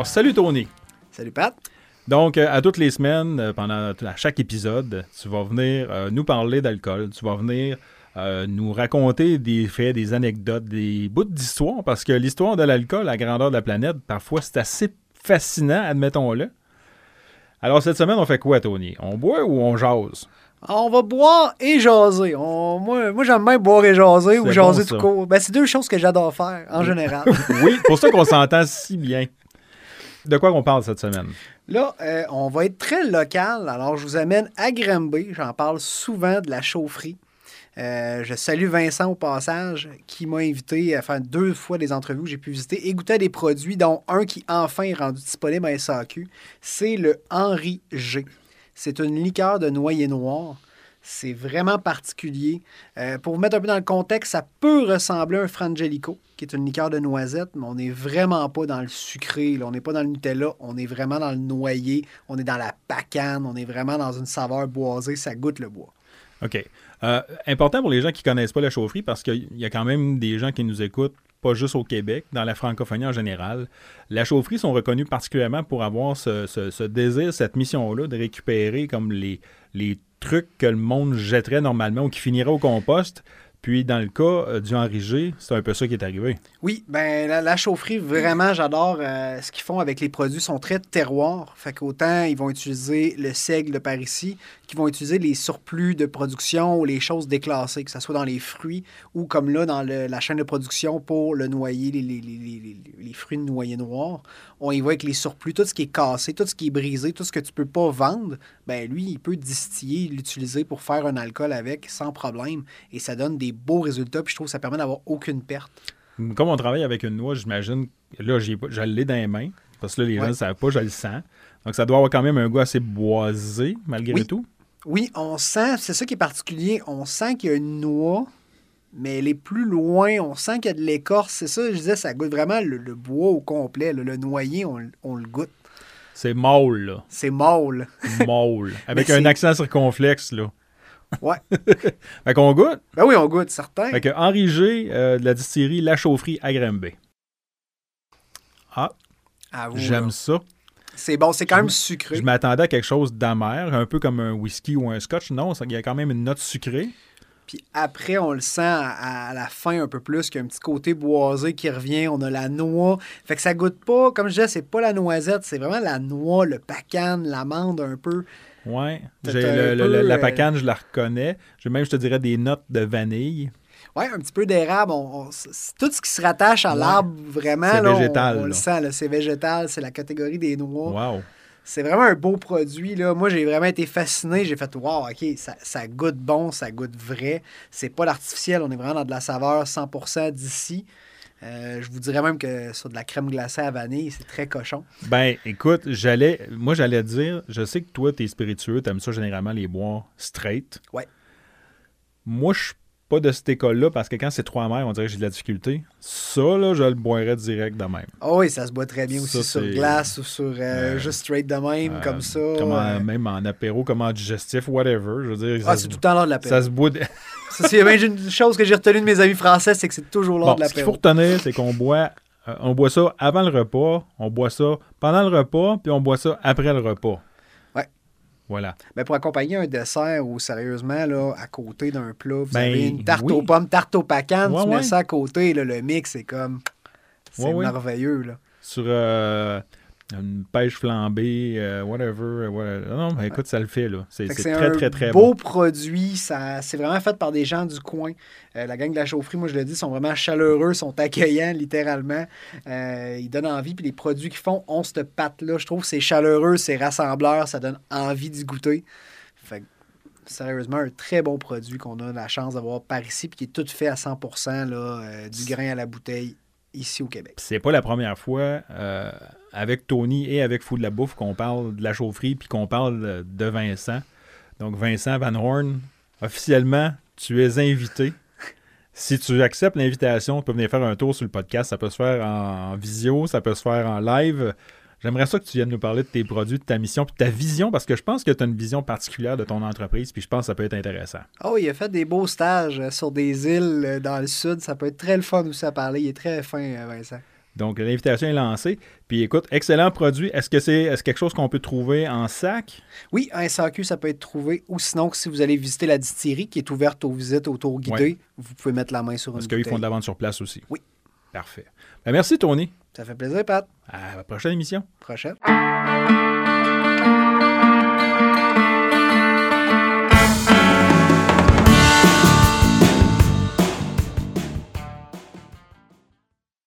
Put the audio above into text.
Alors, salut Tony. Salut Pat. Donc, euh, à toutes les semaines, euh, pendant à chaque épisode, tu vas venir euh, nous parler d'alcool. Tu vas venir nous raconter des faits, des anecdotes, des bouts d'histoire, parce que l'histoire de l'alcool à grandeur de la planète, parfois, c'est assez fascinant, admettons-le. Alors, cette semaine, on fait quoi, Tony? On boit ou on jase? On va boire et jaser. moi, moi j'aime bien boire et jaser ou jaser tout court. Ben, c'est deux choses que j'adore faire, en général. oui, pour ça qu'on s'entend si bien. De quoi on parle cette semaine? Là, euh, on va être très local. Alors, je vous amène à Granby. J'en parle souvent de la chaufferie. Euh, je salue Vincent au passage qui m'a invité à faire deux fois des entrevues où j'ai pu visiter et goûter des produits, dont un qui enfin est rendu disponible à SAQ. C'est le Henri G. C'est une liqueur de noyer noir. C'est vraiment particulier. Euh, pour vous mettre un peu dans le contexte, ça peut ressembler à un Frangelico, qui est une liqueur de noisette, mais on n'est vraiment pas dans le sucré. On n'est pas dans le Nutella, on est vraiment dans le noyer, on est dans la pacane, on est vraiment dans une saveur boisée, ça goûte le bois. OK. Euh, important pour les gens qui ne connaissent pas la chaufferie, parce qu'il y a quand même des gens qui nous écoutent pas juste au Québec, dans la francophonie en général. La chaufferie sont reconnus particulièrement pour avoir ce, désir, cette mission-là de récupérer comme les, les trucs que le monde jetterait normalement ou qui finiraient au compost, puis, dans le cas euh, du Henri G, c'est un peu ça qui est arrivé. Oui, ben la, chaufferie, vraiment, j'adore euh, ce qu'ils font avec les produits. Sont très terroirs. Fait qu'autant, ils vont utiliser le seigle de par ici, qu'ils vont utiliser les surplus de production ou les choses déclassées, que ce soit dans les fruits ou comme là, dans la chaîne de production pour le noyer, les, les, les, fruits de noyer noir. On y voit avec les surplus, tout ce qui est cassé, tout ce qui est brisé, tout ce que tu peux pas vendre, ben lui, il peut distiller, l'utiliser pour faire un alcool avec sans problème. Et ça donne des beaux résultats, puis je trouve que ça permet d'avoir aucune perte. Comme on travaille avec une noix, j'imagine, là, je l'ai dans les mains, parce que là, les gens ne savent pas, je le sens. Donc, ça doit avoir quand même un goût assez boisé, malgré tout. Oui, on sent, c'est ça qui est particulier, on sent qu'il y a une noix, mais elle est plus loin, on sent qu'il y a de l'écorce. C'est ça, je disais, ça goûte vraiment le, bois au complet. Le, noyer, on, le goûte. C'est mâle, là. C'est mâle. Mâle. Avec un accent circonflexe, là. Ouais. fait qu'on goûte? Ben oui, on goûte, certain. Fait que Henri G, euh, de la distillerie La Chaufferie à Grimby. Ah. J'aime ça. C'est bon, c'est quand même sucré. Je m'attendais à quelque chose d'amer, un peu comme un whisky ou un scotch. Non, il y a quand même une note sucrée. Puis après, on le sent à, la fin un peu plus, qu'il y a un petit côté boisé qui revient. On a la noix. Fait que ça goûte pas, comme je disais, c'est pas la noisette, c'est vraiment la noix, le pacane, l'amande un peu. Ouais. Le, la euh, pacane, je la reconnais. J'ai même, je te dirais, des notes de vanille. Oui, un petit peu d'érable. tout ce qui se rattache à l'arbre, vraiment, c'est végétal, on, le sent. C'est végétal, c'est la catégorie des noix. Wow. C'est vraiment un beau produit. Là. Moi, j'ai vraiment été fasciné. J'ai fait Wow, OK, ça, goûte bon, ça goûte vrai. C'est pas l'artificiel, on est vraiment dans de la saveur 100% d'ici. Euh, je vous dirais même que sur de la crème glacée à vanille, c'est très cochon. Ben, écoute, j'allais, moi, j'allais dire, je sais que toi, tu es spiritueux, tu aimes ça généralement les bois straight. Ouais. Moi, je suis pas de cette école-là parce que quand c'est trois mères, on dirait que j'ai de la difficulté. Ça, là, je le boirais direct de même. Oh oui, ça se boit très bien aussi sur glace ou sur euh, juste straight de même, euh, comme ça. Même en apéro, comme en digestif, whatever. Je veux dire, ah, c'est tout le temps l'heure de l'apéro. Ça se boit. C'est une chose que j'ai retenue de mes amis français, c'est que c'est toujours l'heure de l'apéro. Ce qu'il faut retenir, c'est qu'on boit, euh, on boit ça avant le repas, on boit ça pendant le repas, puis on boit ça après le repas. Voilà. Mais pour accompagner un dessert ou sérieusement, là, à côté d'un plat, vous ben, avez une tarte aux pommes, tarte aux pacane, tu mets ça à côté, là, le mix, c'est comme. C'est merveilleux. Là. Sur. Euh, une pêche flambée, euh, whatever, Non, mais écoute, ça le fait, là. C'est très, très, très beau. beau produit. C'est vraiment fait par des gens du coin. Euh, la gang de la chaufferie, moi, je le dis, sont vraiment chaleureux, sont accueillants, littéralement. Euh, ils donnent envie. Puis les produits qu'ils font ont cette patte-là. Je trouve que c'est chaleureux, c'est rassembleur, ça donne envie d'y goûter. Fait sérieusement, un très bon produit qu'on a la chance d'avoir par ici, puis qui est tout fait à 100 là, du grain à la bouteille ici au Québec. C'est pas la première fois euh, avec Tony et avec Fou de la Bouffe qu'on parle de la chaufferie puis qu'on parle de Vincent. Donc Vincent Van Horn, officiellement, tu es invité. Si tu acceptes l'invitation, tu peux venir faire un tour sur le podcast. Ça peut se faire en visio, ça peut se faire en live. J'aimerais ça que tu viennes nous parler de tes produits, de ta mission, puis de ta vision, parce que je pense que tu as une vision particulière de ton entreprise, puis je pense que ça peut être intéressant. Oh, il a fait des beaux stages euh, sur des îles euh, dans le sud. Ça peut être très le fun aussi à parler. Il est très fin, euh, Vincent. Donc, l'invitation est lancée. Puis écoute, excellent produit. Est-ce que c'est est quelque chose qu'on peut trouver en sac? Oui, un SAQ, ça peut être trouvé. Ou sinon, si vous allez visiter la distillerie qui est ouverte aux visites au tour guidé, Ouais. vous pouvez mettre la main sur une Parce qu'ils font de la vente sur place aussi. Oui. Parfait. Ben, merci, Tony. Ça fait plaisir, Pat. À la prochaine émission. Prochaine.